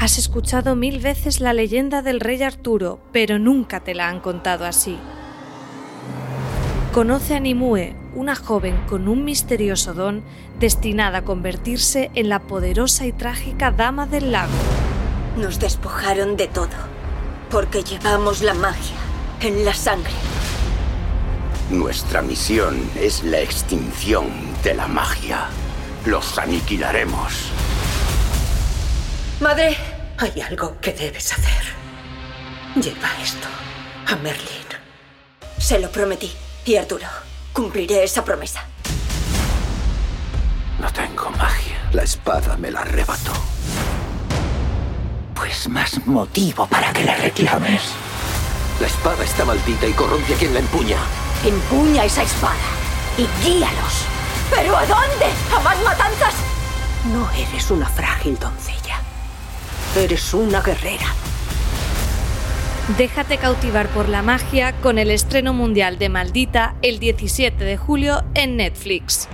Has escuchado mil veces la leyenda del rey Arturo, pero nunca te la han contado así. Conoce a Nimue, una joven con un misterioso don destinada a convertirse en la poderosa y trágica Dama del Lago. Nos despojaron de todo, porque llevamos la magia en la sangre. Nuestra misión es la extinción de la magia. Los aniquilaremos. Madre, hay algo que debes hacer. Lleva esto a Merlin. Se lo prometí. Y Arturo, cumpliré esa promesa. No tengo magia. La espada me la arrebató. Pues más motivo para que la reclames. La espada está maldita y corrompe a quien la empuña. Empuña esa espada y guíalos. ¿Pero a dónde? ¿A más matanzas? No eres una frágil doncella. Eres una guerrera. Déjate cautivar por la magia con el estreno mundial de Maldita el 17 de julio en Netflix.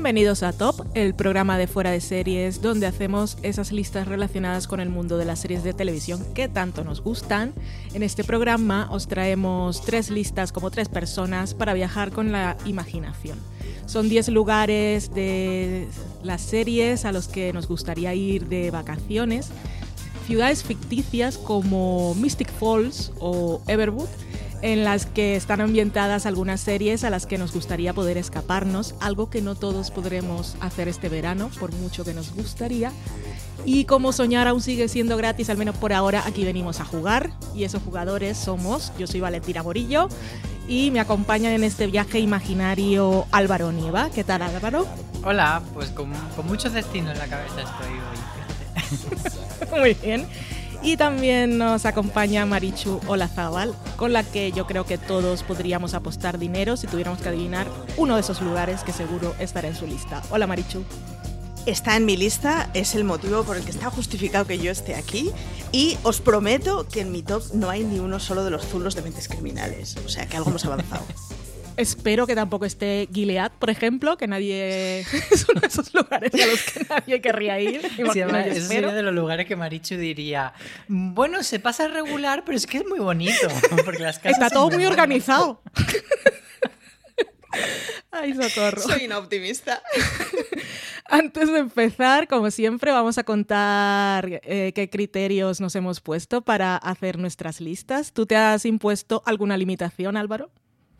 Bienvenidos a Top, el programa de fuera de series donde hacemos esas listas relacionadas con el mundo de las series de televisión que tanto nos gustan. En este programa os traemos tres listas como tres personas para viajar con la imaginación. Son 10 lugares de las series a los que nos gustaría ir de vacaciones, ciudades ficticias como Mystic Falls o Everwood en las que están ambientadas algunas series a las que nos gustaría poder escaparnos, algo que no todos podremos hacer este verano, por mucho que nos gustaría. Y como soñar aún sigue siendo gratis, al menos por ahora, aquí venimos a jugar. Y esos jugadores somos, yo soy Valentina Morillo, y me acompañan en este viaje imaginario Álvaro Nieva. ¿Qué tal Álvaro? Hola, pues con, con muchos destinos en la cabeza estoy hoy. Muy bien. Y también nos acompaña Marichu Olazábal, con la que yo creo que todos podríamos apostar dinero si tuviéramos que adivinar uno de esos lugares que seguro estará en su lista. Hola Marichu. Está en mi lista, es el motivo por el que está justificado que yo esté aquí y os prometo que en mi top no hay ni uno solo de los zulos de mentes criminales, o sea que algo hemos avanzado. Espero que tampoco esté Gilead, por ejemplo, que nadie. es uno de esos lugares a los que nadie querría ir. Sí, ese sería de los lugares que Marichu diría: Bueno, se pasa regular, pero es que es muy bonito. Porque las casas Está todo muy organizado. Ay, socorro. Soy una optimista. Antes de empezar, como siempre, vamos a contar eh, qué criterios nos hemos puesto para hacer nuestras listas. ¿Tú te has impuesto alguna limitación, Álvaro?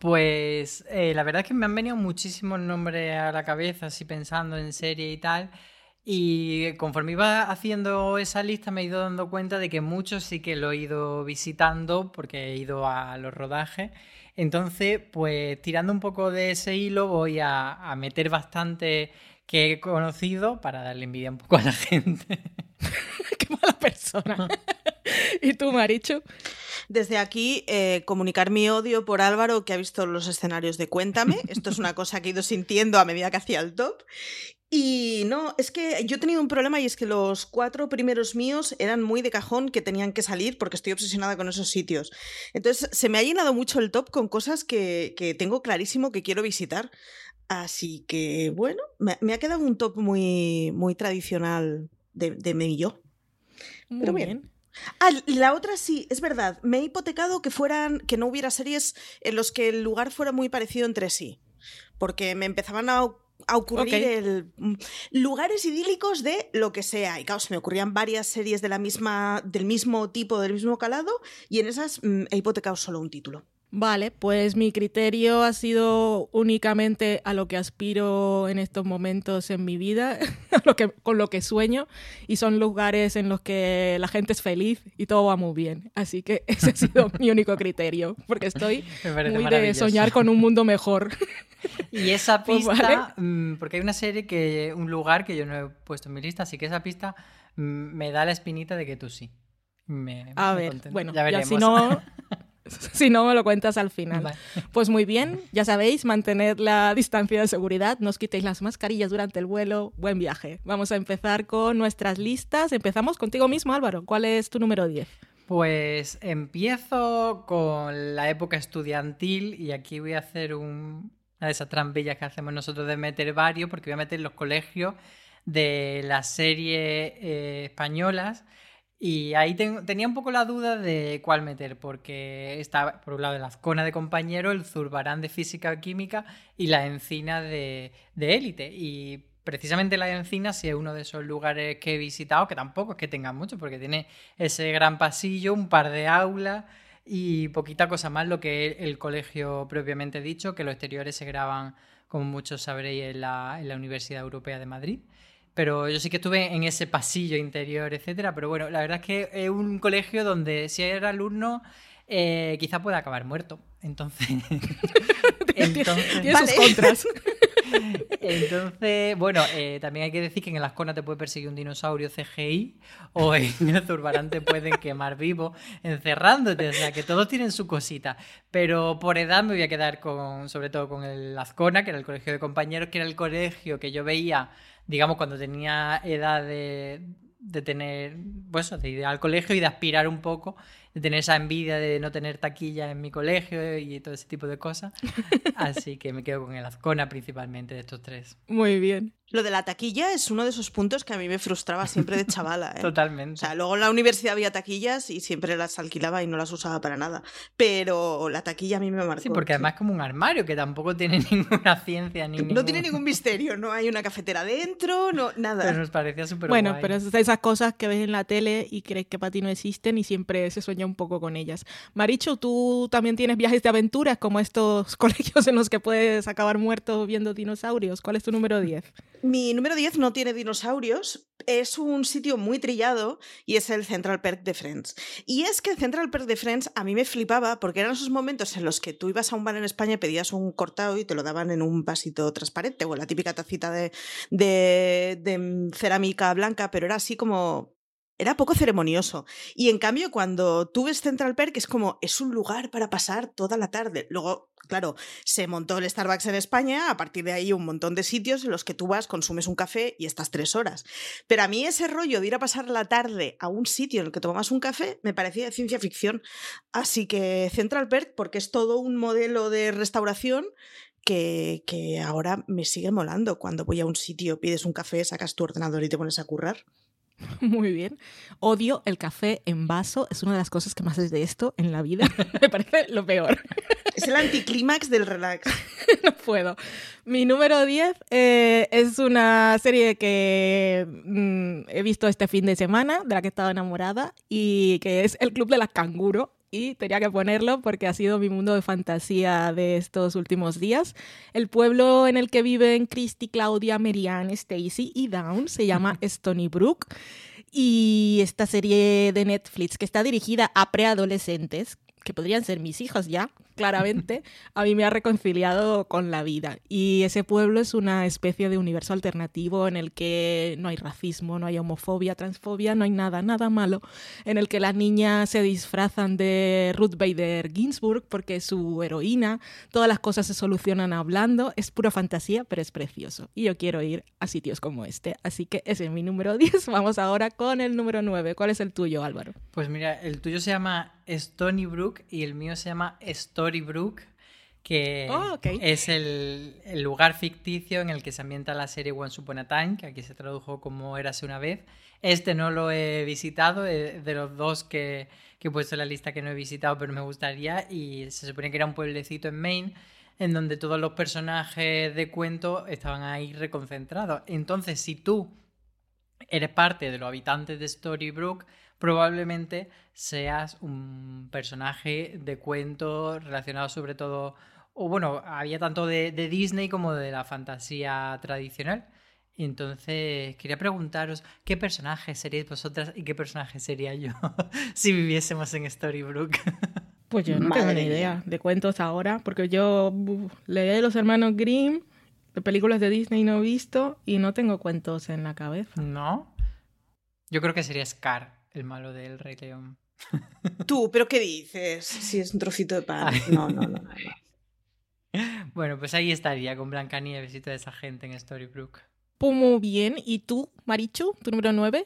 Pues eh, la verdad es que me han venido muchísimos nombres a la cabeza, así pensando en serie y tal. Y conforme iba haciendo esa lista me he ido dando cuenta de que muchos sí que lo he ido visitando porque he ido a los rodajes. Entonces, pues tirando un poco de ese hilo voy a, a meter bastante que he conocido para darle envidia un poco a la gente. Qué mala persona. ¿Y tú, Marichu? Desde aquí, eh, comunicar mi odio por Álvaro, que ha visto los escenarios de Cuéntame. Esto es una cosa que he ido sintiendo a medida que hacía el top. Y no, es que yo he tenido un problema y es que los cuatro primeros míos eran muy de cajón que tenían que salir porque estoy obsesionada con esos sitios. Entonces se me ha llenado mucho el top con cosas que, que tengo clarísimo que quiero visitar. Así que bueno, me, me, ha quedado un top muy, muy tradicional de, de mí y yo. Muy Pero bien. bien. Ah, la otra sí, es verdad. Me he hipotecado que fueran, que no hubiera series en los que el lugar fuera muy parecido entre sí. Porque me empezaban a a ocurrir okay. el, lugares idílicos de lo que sea. Y claro, se me ocurrían varias series de la misma, del mismo tipo, del mismo calado, y en esas mm, he hipotecado solo un título. Vale, pues mi criterio ha sido únicamente a lo que aspiro en estos momentos en mi vida, lo que, con lo que sueño, y son lugares en los que la gente es feliz y todo va muy bien. Así que ese ha sido mi único criterio, porque estoy muy de soñar con un mundo mejor. Y esa pista, pues vale. porque hay una serie que, un lugar que yo no he puesto en mi lista, así que esa pista me da la espinita de que tú sí. Me, a me ver, contento. bueno, ya veremos. si no, si no me lo cuentas al final. Vale. Pues muy bien, ya sabéis, mantener la distancia de seguridad, no os quitéis las mascarillas durante el vuelo, buen viaje. Vamos a empezar con nuestras listas. Empezamos contigo mismo, Álvaro. ¿Cuál es tu número 10? Pues empiezo con la época estudiantil y aquí voy a hacer un, una de esas trampillas que hacemos nosotros de meter varios, porque voy a meter los colegios de las series eh, españolas. Y ahí ten, tenía un poco la duda de cuál meter, porque está por un lado el Azcona de compañero, el Zurbarán de física química y la Encina de, élite. Y precisamente la Encina sí es uno de esos lugares que he visitado, que tampoco es que tenga mucho, porque tiene ese gran pasillo, un par de aulas y poquita cosa más lo que el, colegio propiamente dicho, que los exteriores se graban, como muchos sabréis, en la Universidad Europea de Madrid. Pero yo sí que estuve en ese pasillo interior, etcétera. Pero bueno, la verdad es que es un colegio donde si eres alumno, eh, quizá pueda acabar muerto. Entonces. entonces Tiene sus contras. Entonces, bueno, eh, también hay que decir que en el Ascona te puede perseguir un dinosaurio CGI o en el Zurbarán te pueden quemar vivo encerrándote. O sea, que todos tienen su cosita. Pero por edad me voy a quedar con, sobre todo con el Azcona, que era el colegio de compañeros, que era el colegio que yo veía digamos, cuando tenía edad de, de tener, pues, de ir al colegio y de aspirar un poco, de tener esa envidia de no tener taquilla en mi colegio y todo ese tipo de cosas. Así que me quedo con el Azcona principalmente de estos tres. Muy bien. Lo de la taquilla es uno de esos puntos que a mí me frustraba siempre de chavala. ¿eh? Totalmente. O sea, luego en la universidad había taquillas y siempre las alquilaba y no las usaba para nada. Pero la taquilla a mí me marcó. Sí, porque además es como un armario que tampoco tiene ninguna ciencia ni No ningún... tiene ningún misterio, no hay una cafetera dentro, no, nada. Pero nos parecía súper Bueno, guay. pero esas cosas que ves en la tele y crees que para ti no existen y siempre se sueña un poco con ellas. Marichu, ¿tú también tienes viajes de aventuras como estos colegios en los que puedes acabar muerto viendo dinosaurios? ¿Cuál es tu número 10? Mi número 10 no tiene dinosaurios, es un sitio muy trillado y es el Central Perk de Friends. Y es que el Central Perk de Friends a mí me flipaba porque eran esos momentos en los que tú ibas a un bar en España y pedías un cortado y te lo daban en un vasito transparente o en la típica tacita de, de, de cerámica blanca, pero era así como era poco ceremonioso. Y en cambio, cuando tú ves Central Perk, es como, es un lugar para pasar toda la tarde. Luego, claro, se montó el Starbucks en España, a partir de ahí un montón de sitios en los que tú vas, consumes un café y estás tres horas. Pero a mí ese rollo de ir a pasar la tarde a un sitio en el que tomas un café me parecía ciencia ficción. Así que Central Perk, porque es todo un modelo de restauración que, que, ahora me sigue molando. Cuando voy a un sitio, pides un café, sacas tu ordenador y te pones a currar. Muy bien. Odio el café en vaso. Es una de las cosas que más detesto en la vida. Me parece lo peor. Es el anticlímax del relax. no puedo. Mi número 10 eh, es una serie que mm, he visto este fin de semana, de la que estaba enamorada, y que es El Club de las Canguro y tenía que ponerlo porque ha sido mi mundo de fantasía de estos últimos días. El pueblo en el que viven Christy, Claudia, Marianne, Stacy y Dawn se llama Stony Brook. Y esta serie de Netflix que está dirigida a preadolescentes que podrían ser mis hijos ya, claramente, a mí me ha reconciliado con la vida. Y ese pueblo es una especie de universo alternativo en el que no hay racismo, no hay homofobia, transfobia, no hay nada, nada malo, en el que las niñas se disfrazan de Ruth Bader Ginsburg porque es su heroína, todas las cosas se solucionan hablando, es pura fantasía, pero es precioso. Y yo quiero ir a sitios como este. Así que ese es mi número 10. Vamos ahora con el número 9. ¿Cuál es el tuyo, Álvaro? Pues mira, el tuyo se llama Stony Brook y el mío se llama Storybrook, que Oh, es el, el lugar ficticio en el que se ambienta la serie Once Upon a Time, que aquí se tradujo como Érase una vez. Este no lo he visitado, eh, de los dos que, que he puesto en la lista que no he visitado, pero me gustaría, y se supone que era un pueblecito en Maine en donde todos los personajes de cuento estaban ahí reconcentrados. Entonces, si tú eres parte de los habitantes de Storybrook, probablemente seas un personaje de cuento relacionado sobre todo, o bueno, había tanto de, de Disney como de la fantasía tradicional. Entonces, quería preguntaros, ¿qué personaje seríais vosotras y qué personaje sería yo si viviésemos en Storybrook? Pues yo no tengo ni mía. idea de cuentos ahora, porque yo uf, leí de los hermanos Grimm, de películas de Disney no he visto y no tengo cuentos en la cabeza. ¿No? Yo creo que sería Scar, el malo del Rey León. Tú, ¿pero qué dices? Si es un trocito de pan. No, no, no. no, no. Bueno, pues ahí estaría con Blancanieves y toda esa gente en Storybrook. Pues muy bien. ¿Y tú, Marichu, tu número 9?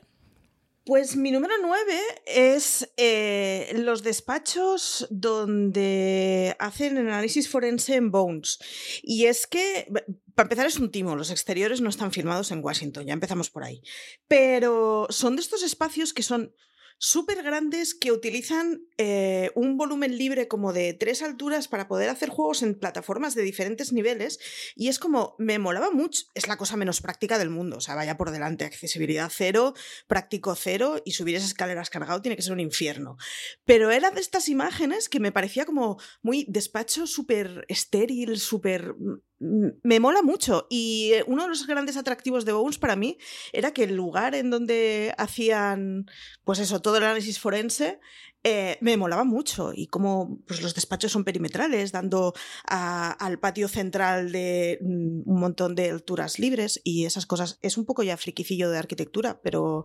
Pues mi número 9 es eh, los despachos donde hacen el análisis forense en Bones. Y es que, para empezar, es un timo. Los exteriores no están filmados en Washington, ya empezamos por ahí. Pero son de estos espacios que son súper grandes que utilizan eh, un volumen libre como de tres alturas para poder hacer juegos en plataformas de diferentes niveles y es como, me molaba mucho, es la cosa menos práctica del mundo, o sea, vaya por delante, accesibilidad cero, práctico cero y subir esas escaleras cargado tiene que ser un infierno. Pero era de estas imágenes que me parecía como muy despacho súper estéril, súper... Me mola mucho. Y eh, uno de los grandes atractivos de Bones para mí era que el lugar en donde hacían, pues eso, todo el análisis forense, eh, me molaba mucho y como pues, los despachos son perimetrales, dando a- al patio central de mm, un montón de alturas libres y esas cosas. Es un poco ya friquicillo de arquitectura, pero,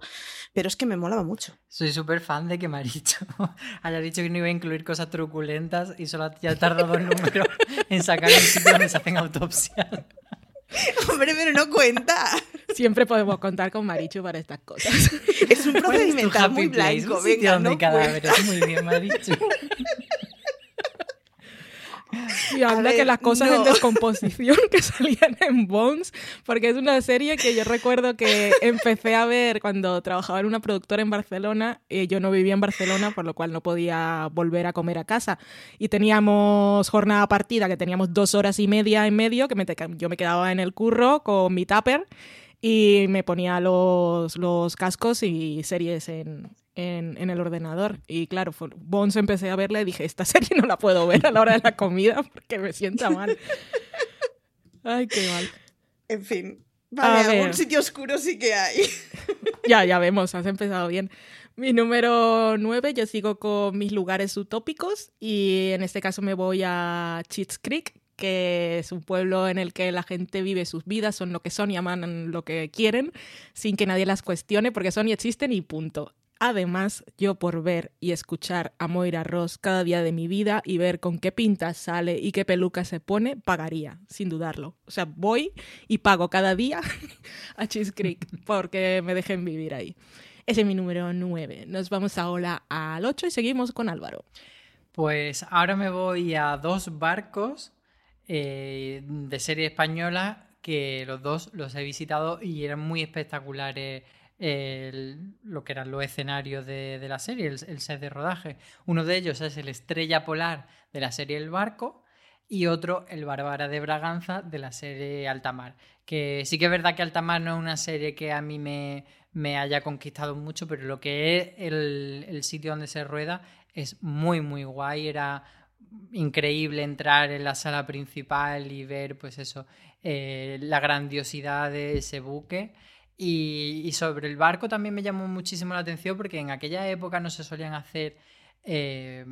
pero es que me molaba mucho. Soy súper fan de que Maricho haya dicho que no iba a incluir cosas truculentas y solo ya ha tardado el número en sacar el sitio donde se hacen autopsias. Hombre, pero no cuenta. Siempre podemos contar con Marichu para estas cosas. Es un ¿Cuál es muy happy place? blanco. Un sitio Venga, no cuenta. cadáveres. Muy bien, Maricho. Y anda ver, que las cosas en no. descomposición que salían en Bones, porque es una serie que yo recuerdo que empecé a ver cuando trabajaba en una productora en Barcelona. eh, yo no vivía en Barcelona, por lo cual no podía volver a comer a casa. Y teníamos jornada partida, que teníamos dos horas y media en medio, que me te- yo me quedaba en el curro con mi tupper y me ponía los, los cascos y series en, en, en el ordenador. Y claro, Bones empecé a verla y dije, esta serie no la puedo ver a la hora de la comida porque me sienta mal. Ay, qué mal. En fin. A Vale, ver. algún sitio oscuro sí que hay. Ya, ya vemos, has empezado bien. Mi número 9, yo sigo con mis lugares utópicos y en este caso me voy a Cheats Creek, que es un pueblo en el que la gente vive sus vidas, son lo que son y aman lo que quieren, sin que nadie las cuestione, porque son y existen y punto. Además, yo por ver y escuchar a Moira Ross cada día de mi vida y ver con qué pintas sale y qué peluca se pone, pagaría, sin dudarlo. O sea, voy y pago cada día a Cheese Creek porque me dejen vivir ahí. Ese es mi número 9. Nos vamos ahora al 8 y seguimos con Álvaro. Pues ahora me voy a dos barcos eh, de serie española que los dos los he visitado y eran muy espectaculares lo que eran los escenarios de, de la serie, el, el set de rodaje. Uno de ellos es el Estrella Polar de la serie El Barco y otro el Bárbara de Braganza de la serie Altamar. Que sí que es verdad que Altamar no es una serie que a mí me, me haya conquistado mucho, pero lo que es el, el sitio donde se rueda es muy, muy guay. Era increíble entrar en la sala principal y ver, pues eso, eh, la grandiosidad de ese buque. Y, sobre el barco también me llamó muchísimo la atención porque en aquella época no se solían hacer eh,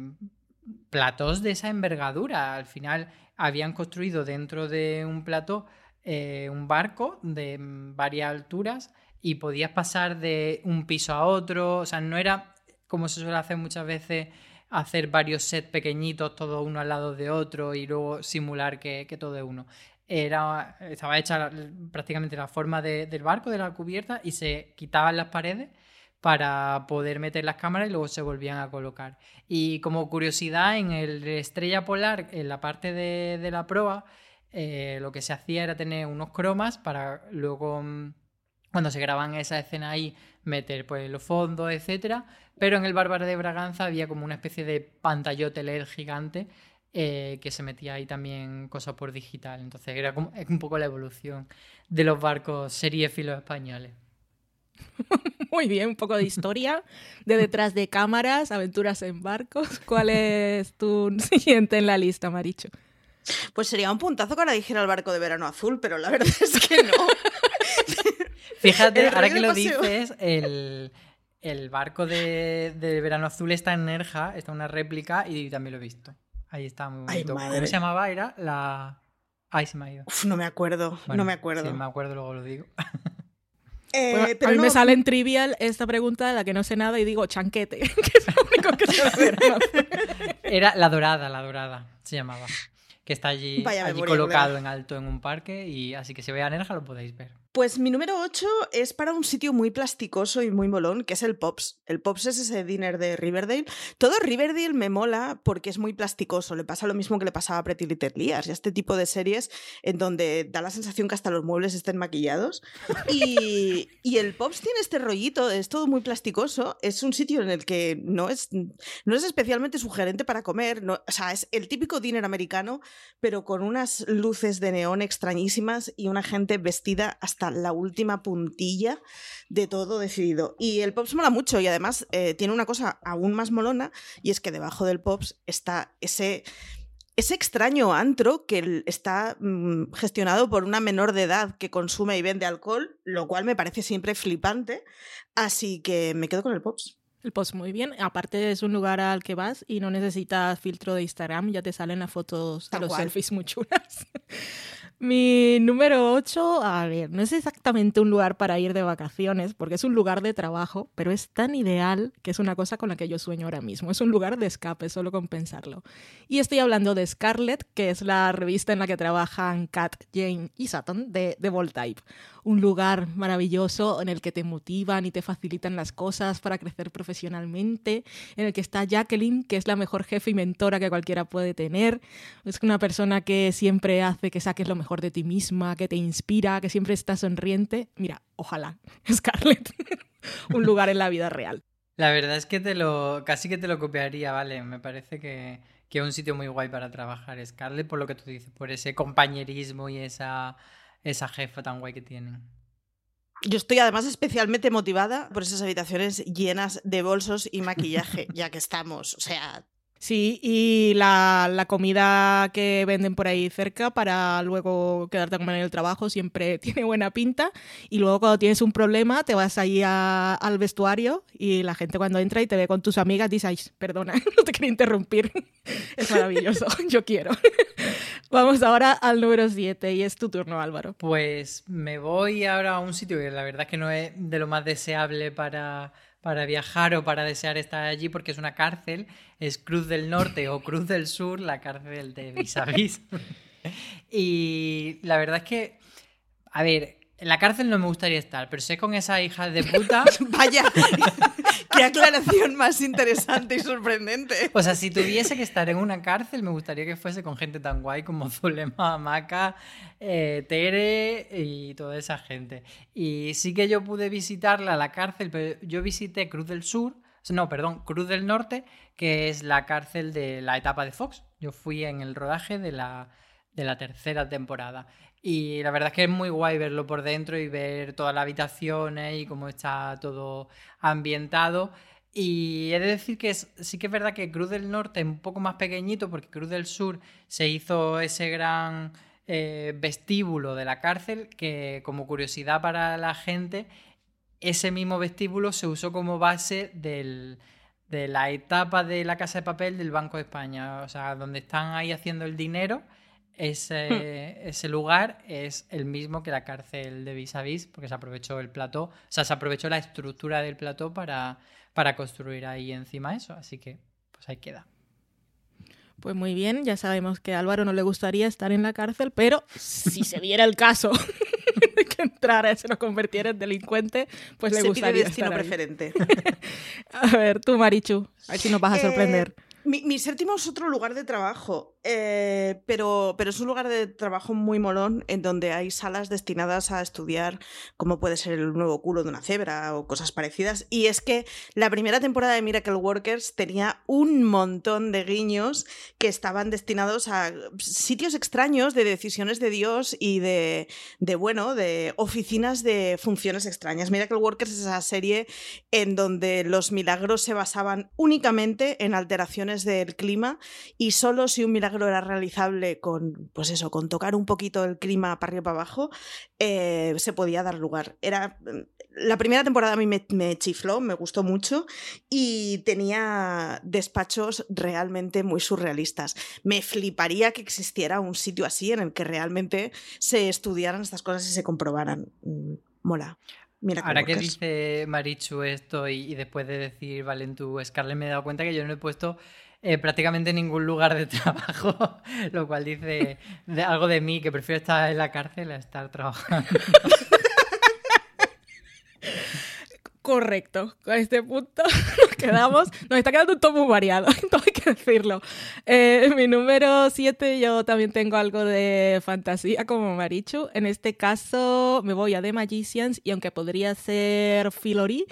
platós de esa envergadura. Al final habían construido dentro de un plató eh, un barco de varias alturas y podías pasar de un piso a otro. O sea, no era como se suele hacer muchas veces hacer varios sets pequeñitos, todos uno al lado de otro y luego simular que, todo es uno. Era, estaba hecha prácticamente la forma del barco, de la cubierta, y se quitaban las paredes para poder meter las cámaras y luego se volvían a colocar. Y como curiosidad, en el Estrella Polar, en la parte de, la proa, eh, lo que se hacía era tener unos cromas para luego, mm, cuando se graban esa escena ahí, meter pues los fondos, etcétera. Pero en el Bárbaro de Braganza había como una especie de pantallote LED gigante eh, que se metía ahí también cosas por digital. Entonces era como, es un poco la evolución de los barcos seriéfilos españoles. Muy bien, un poco de historia, de detrás de cámaras, aventuras en barcos. ¿Cuál es tu siguiente en la lista, Maricho? Pues sería un puntazo que ahora dijera el barco de verano azul, pero la verdad es que no. Fíjate, ahora que lo dices, el, barco de, verano azul está en Nerja, está una réplica y también lo he visto. Ahí está muy bonito. ¿Cómo se llamaba? Era la. Ay, se me ha ido. Uf, no me acuerdo, no me acuerdo. Si me acuerdo, luego lo digo. Eh, a mí me sale en trivial esta pregunta de la que no sé nada y digo chanquete, que es lo único que sé Era la dorada, la dorada, se llamaba. Que está allí, allí colocado en alto en un parque y así que si veis a Nerja lo podéis ver. Pues mi número 8 es para un sitio muy plasticoso y muy molón, que es el Pops. El Pops es ese dinner de Riverdale. Todo Riverdale me mola porque es muy plasticoso. Le pasa lo mismo que le pasaba a Pretty Little Liars y a este tipo de series en donde da la sensación que hasta los muebles estén maquillados. Y, y el Pops tiene este rollito, es todo muy plasticoso. Es un sitio en el que no es, no es especialmente sugerente para comer. No, o sea, es el típico dinner americano, pero con unas luces de neón extrañísimas y una gente vestida hasta la última puntilla de todo decidido. Y el Pops mola mucho y además eh, tiene una cosa aún más molona y es que debajo del Pops está ese ese extraño antro que está mm, gestionado por una menor de edad que consume y vende alcohol, lo cual me parece siempre flipante. Así que me quedo con el Pops. El Pops muy bien. Aparte es un lugar al que vas y no necesitas filtro de Instagram, ya te salen las fotos de los selfies muy chulas. Mi número 8, a ver, no es exactamente un lugar para ir de vacaciones, porque es un lugar de trabajo, pero es tan ideal que es una cosa con la que yo sueño ahora mismo. Es un lugar de escape, solo con pensarlo. Y estoy hablando de Scarlet, que es la revista en la que trabajan Kat, Jane y Sutton de, de Voltype un lugar maravilloso en el que te motivan y te facilitan las cosas para crecer profesionalmente, en el que está Jacqueline, que es la mejor jefe y mentora que cualquiera puede tener. Es una persona que siempre hace que saques lo mejor de ti misma, que te inspira, que siempre está sonriente. Mira, ojalá, Scarlett, un lugar en la vida real. La verdad es que te lo, casi que te lo copiaría, vale. Me parece que, que es un sitio muy guay para trabajar, Scarlett, por lo que tú dices, por ese compañerismo y esa esa jefa tan guay que tienen. Yo estoy además especialmente motivada por esas habitaciones llenas de bolsos y maquillaje, ya que estamos, o sea, Sí, y la, la, comida que venden por ahí cerca para luego quedarte a comer en el trabajo siempre tiene buena pinta. Y luego cuando tienes un problema te vas ahí al vestuario y la gente cuando entra y te ve con tus amigas dice, Ay, perdona, no te quería interrumpir. Es maravilloso, yo quiero. Vamos ahora al número 7 y es tu turno Álvaro. Pues me voy ahora a un sitio que la verdad es que no es de lo más deseable para para viajar o para desear estar allí porque es una cárcel, es Cruz del Norte o Cruz del Sur, la cárcel de Vis y la verdad es que, a ver, en la cárcel no me gustaría estar, pero sé con esa hija de puta. Vaya, qué aclaración más interesante y sorprendente. O sea, si tuviese que estar en una cárcel, me gustaría que fuese con gente tan guay como Zulema, Maca, eh, Tere y toda esa gente. Y sí que yo pude visitarla, la cárcel, pero yo visité Cruz del Sur, no, perdón, Cruz del Norte, que es la cárcel de la etapa de Fox. Yo fui en el rodaje de la, de la tercera temporada. Y la verdad es que es muy guay verlo por dentro y ver todas las habitaciones y cómo está todo ambientado. Y he de decir que sí que es verdad que Cruz del Norte es un poco más pequeñito porque Cruz del Sur se hizo ese gran eh, vestíbulo de la cárcel que como curiosidad para la gente, ese mismo vestíbulo se usó como base del, de la etapa de la Casa de Papel del Banco de España, o sea, donde están ahí haciendo el dinero, ese, ese lugar es el mismo que la cárcel de Vis a Vis, porque se aprovechó el plató, o sea, se aprovechó la estructura del plató para, para construir ahí encima eso, así que pues ahí queda. Pues muy bien, ya sabemos que a Álvaro no le gustaría estar en la cárcel, pero si se diera el caso de que entrara y se nos convirtiera en delincuente, pues le gustaría destino preferente. a ver, tú Marichu, a ver si nos vas a eh, sorprender. mi, séptimo es otro lugar de trabajo. Eh, pero, pero es un lugar de trabajo muy molón en donde hay salas destinadas a estudiar cómo puede ser el nuevo culo de una cebra o cosas parecidas. Y es que la primera temporada de Miracle Workers tenía un montón de guiños que estaban destinados a sitios extraños de decisiones de Dios y de, bueno, de oficinas de funciones extrañas. Miracle Workers es esa serie en donde los milagros se basaban únicamente en alteraciones del clima y solo si un milagro era realizable con, pues eso, con tocar un poquito el clima para arriba y para abajo, eh, se podía dar lugar. Era, la primera temporada a mí me, chifló, me gustó mucho y tenía despachos realmente muy surrealistas. Me fliparía que existiera un sitio así en el que realmente se estudiaran estas cosas y se comprobaran. Mm, mola. Mira Ahora que dice Marichu esto y, después de decir Valentu Scarlett me he dado cuenta que yo no he puesto eh, prácticamente ningún lugar de trabajo, lo cual dice algo de mí, que prefiero estar en la cárcel a estar trabajando. Correcto, con este punto nos quedamos, nos está quedando un todo muy variado, todo hay que decirlo. Eh, mi número 7 yo también tengo algo de fantasía como Marichu, en este caso me voy a The Magicians y aunque podría ser Filori,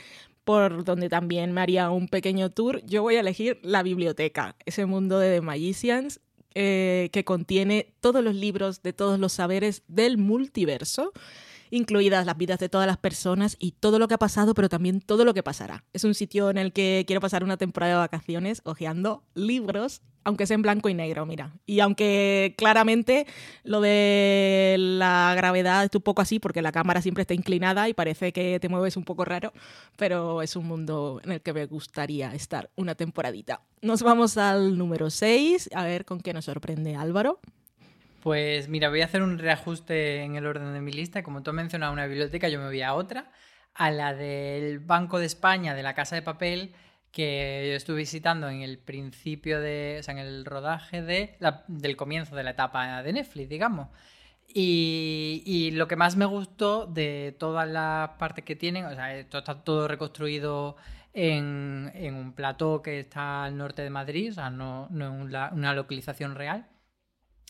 por donde también me haría un pequeño tour, yo voy a elegir la biblioteca, ese mundo de The Magicians eh, que contiene todos los libros de todos los saberes del multiverso incluidas las vidas de todas las personas y todo lo que ha pasado, pero también todo lo que pasará. Es un sitio en el que quiero pasar una temporada de vacaciones hojeando libros, aunque sea en blanco y negro, mira. Y aunque claramente lo de la gravedad es un poco así, porque la cámara siempre está inclinada y parece que te mueves un poco raro, pero es un mundo en el que me gustaría estar una temporadita. Nos vamos al número 6, a ver con qué nos sorprende Álvaro. Pues mira, voy a hacer un reajuste en el orden de mi lista. Como tú has mencionado una biblioteca, yo me voy a otra, a la del Banco de España, de la Casa de Papel, que yo estuve visitando en el principio de, o sea, en el rodaje de del comienzo de la etapa de Netflix, digamos. Y, lo que más me gustó de todas las partes que tienen, o sea, esto está todo reconstruido en, un plató que está al norte de Madrid, o sea, no, en una localización real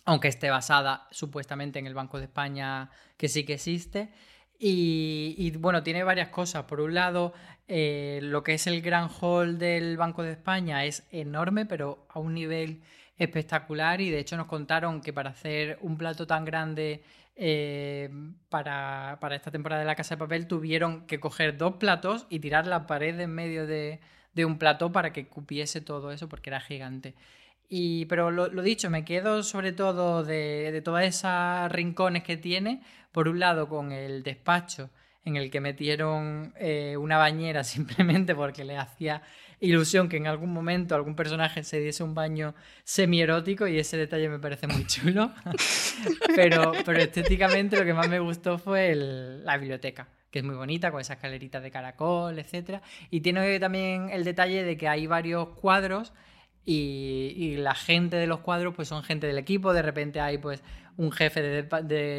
aunque esté basada supuestamente en el Banco de España, que sí que existe. Y, bueno, tiene varias cosas. Por un lado, eh, lo que es el gran hall del Banco de España es enorme, pero a un nivel espectacular. Y de hecho nos contaron que para hacer un plato tan grande eh, para, esta temporada de la Casa de Papel tuvieron que coger dos platos y tirar la pared en medio de, de un plato para que cupiese todo eso porque era gigante. Y, pero lo, dicho, me quedo sobre todo de, de todas esas rincones que tiene. Por un lado, con el despacho en el que metieron eh, una bañera simplemente porque le hacía ilusión que en algún momento algún personaje se diese un baño semierótico y ese detalle me parece muy chulo. pero, pero estéticamente lo que más me gustó fue la biblioteca que es muy bonita, con esas escaleritas de caracol, etc. Y tiene también el detalle de que hay varios cuadros y, la gente de los cuadros pues son gente del equipo, de repente hay pues un jefe de,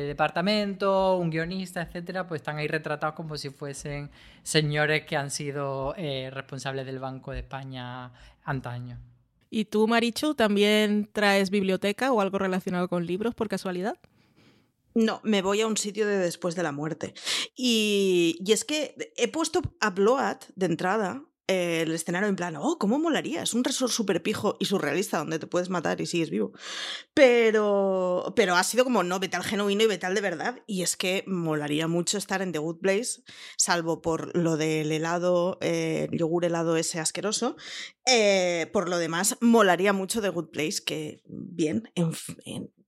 departamento, un guionista, etcétera, pues están ahí retratados como si fuesen señores que han sido eh, responsables del Banco de España antaño. ¿Y tú, Marichu, también traes biblioteca o algo relacionado con libros por casualidad? No, me voy a un sitio de después de la muerte. Y, y es que he puesto a Bloat de entrada el escenario en plan, oh, ¿cómo molaría? Es un resort súper pijo y surrealista donde te puedes matar y sigues vivo. Pero, pero ha sido como, no, vete al genuino y vete al de verdad. Y es que molaría mucho estar en The Good Place, salvo por lo del helado, eh, yogur helado ese asqueroso. Eh, por lo demás, molaría mucho The Good Place, que bien, en,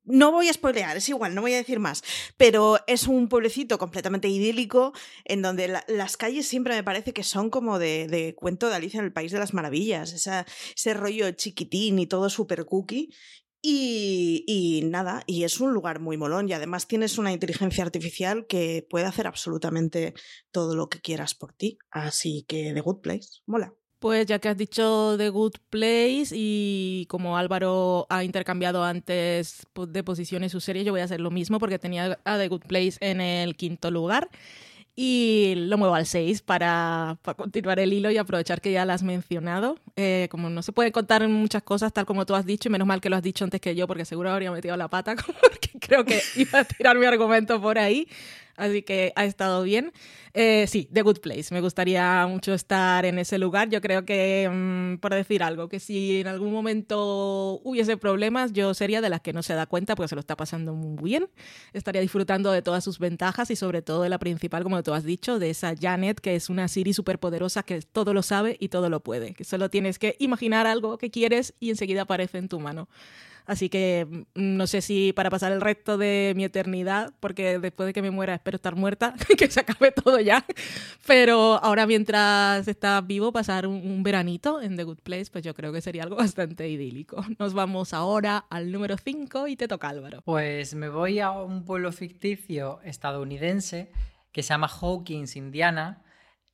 no voy a spoilear, es igual, no voy a decir más, pero es un pueblecito completamente idílico en donde las calles siempre me parece que son como de, cuento de Alicia en el País de las Maravillas, ese rollo chiquitín y todo súper cookie. Y, y, nada, y es un lugar muy molón y además tienes una inteligencia artificial que puede hacer absolutamente todo lo que quieras por ti. Así que The Good Place, mola. Pues ya que has dicho The Good Place y como Álvaro ha intercambiado antes de posiciones su serie, yo voy a hacer lo mismo porque tenía a The Good Place en el quinto lugar y lo muevo al 6 para, continuar el hilo y aprovechar que ya lo has mencionado. Eh, como no se puede contar muchas cosas tal como tú has dicho, y menos mal que lo has dicho antes que yo porque seguro habría metido la pata porque creo que iba a tirar mi argumento por ahí así que ha estado bien. Eh, sí, The Good Place. Me gustaría mucho estar en ese lugar. Yo creo que, mm, por decir algo, que si en algún momento hubiese problemas, yo sería de las que no se da cuenta porque se lo está pasando muy bien. Estaría disfrutando de todas sus ventajas y sobre todo de la principal, como tú has dicho, de esa Janet, que es una Siri súper poderosa que todo lo sabe y todo lo puede. Que solo tienes que imaginar algo que quieres y enseguida aparece en tu mano. Así que mm, no sé si para pasar el resto de mi eternidad, porque después de que me muera espero estar muerta, que se acabe todo ya. Pero ahora mientras está vivo, pasar un, veranito en The Good Place, pues yo creo que sería algo bastante idílico. Nos vamos ahora al número 5 y te toca Álvaro. Pues me voy a un pueblo ficticio estadounidense que se llama Hawkins, Indiana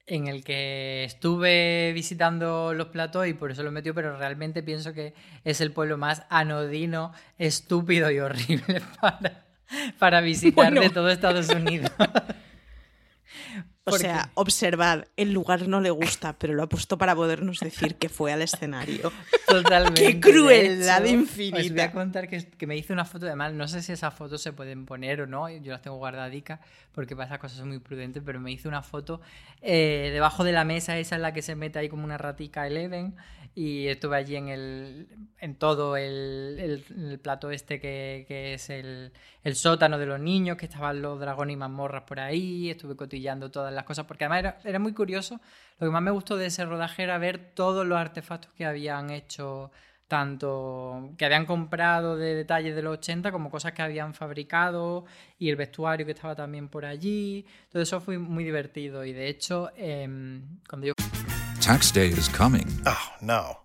en el que estuve visitando los platos y por eso lo metió, pero realmente pienso que es el pueblo más anodino, estúpido y horrible para, para visitar de todo Estados Unidos. O sea, observad, el lugar no le gusta, pero lo ha puesto para podernos decir que fue al escenario. Totalmente. ¡Qué crueldad infinita! Os voy a contar que, que, me hice una foto de mal. No sé si esas fotos se pueden poner o no. Yo las tengo guardadicas porque para esas cosas soy muy prudente, pero me hice una foto eh, debajo de la mesa, esa en la que se mete ahí como una ratica Eleven y estuve allí en, el, en todo el, el, plato este que, que es el, el, sótano de los niños, que estaban los dragones y mazmorras por ahí, estuve cotillando todas las cosas, porque además era, era, muy curioso, lo que más me gustó de ese rodaje era ver todos los artefactos que habían hecho, tanto que habían comprado de detalles de los 80 como cosas que habían fabricado y el vestuario que estaba también por allí, todo eso fue muy divertido y de hecho eh, cuando yo... Tax day is coming. Oh, no.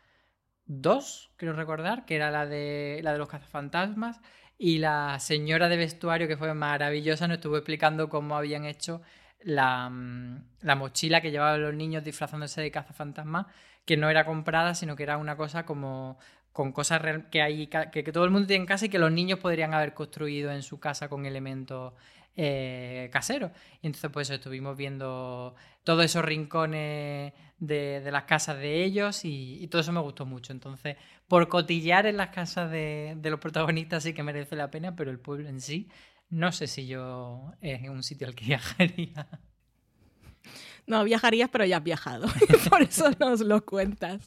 2, creo recordar, que era la de, la de los cazafantasmas. Y la señora de vestuario, que fue maravillosa, nos estuvo explicando cómo habían hecho la, mm, la mochila que llevaban los niños disfrazándose de cazafantasmas, que no era comprada, sino que era una cosa como con cosas que, que, que todo el mundo tiene en casa y que los niños podrían haber construido en su casa con elementos eh, casero. Y entonces, pues estuvimos viendo todos esos rincones de, las casas de ellos y, todo eso me gustó mucho. Entonces, por cotillar en las casas de, los protagonistas sí que merece la pena, pero el pueblo en sí, no sé si yo es un sitio al que viajaría. No, viajarías, pero ya has viajado. Por eso nos lo cuentas.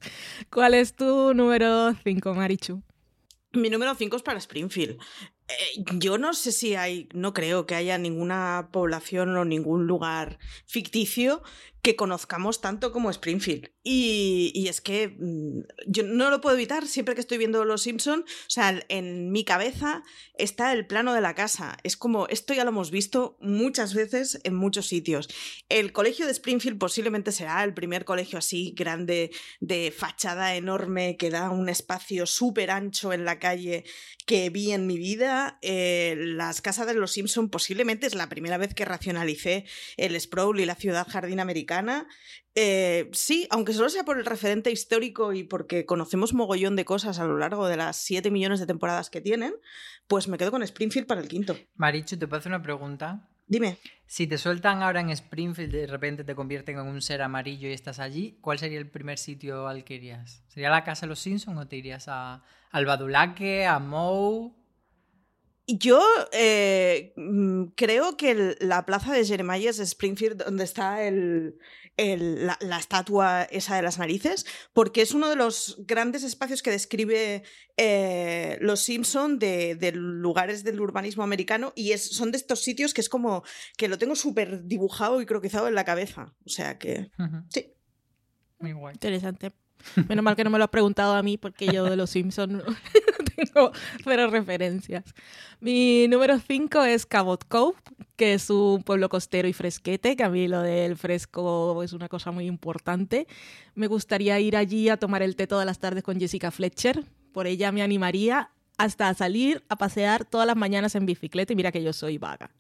¿Cuál es tu número 5, Marichu? Mi número 5 es para Springfield. Eh, yo no sé si hay, no creo que haya ninguna población o ningún lugar ficticio que conozcamos tanto como Springfield. Y, es que mm, yo no lo puedo evitar siempre que estoy viendo Los Simpson, o sea, en mi cabeza está el plano de la casa. Es como, esto ya lo hemos visto muchas veces en muchos sitios. El colegio de Springfield posiblemente será el primer colegio así grande, de fachada enorme, que da un espacio súper ancho en la calle que vi en mi vida. Eh, las casas de Los Simpson posiblemente es la primera vez que racionalicé el sprawl y la ciudad jardín americana. Eh, sí, aunque solo sea por el referente histórico y porque conocemos mogollón de cosas a lo largo de las 7 millones de temporadas que tienen, pues me quedo con Springfield para el quinto. Marichu, ¿te puedo hacer una pregunta? Dime. Si te sueltan ahora en Springfield, de repente te convierten en un ser amarillo y estás allí, ¿cuál sería el primer sitio al que irías? ¿Sería la casa de los Simpsons o te irías a, al Badulaque, a Moe? Yo eh, mm, creo que la plaza de Jeremiah es Springfield, donde está el, la, estatua esa de las narices, porque es uno de los grandes espacios que describe eh, Los Simpson de, lugares del urbanismo americano y es, son de estos sitios que es como que lo tengo súper dibujado y croquizado en la cabeza. O sea que, sí. Muy guay. Interesante. Menos mal que no me lo has preguntado a mí porque yo de los Simpsons no tengo pero referencias. Mi número 5 es Cabot Cove, que es un pueblo costero y fresquete, que a mí lo del fresco es una cosa muy importante. Me gustaría ir allí a tomar el té todas las tardes con Jessica Fletcher. Por ella me animaría hasta salir a pasear todas las mañanas en bicicleta y mira que yo soy vaga.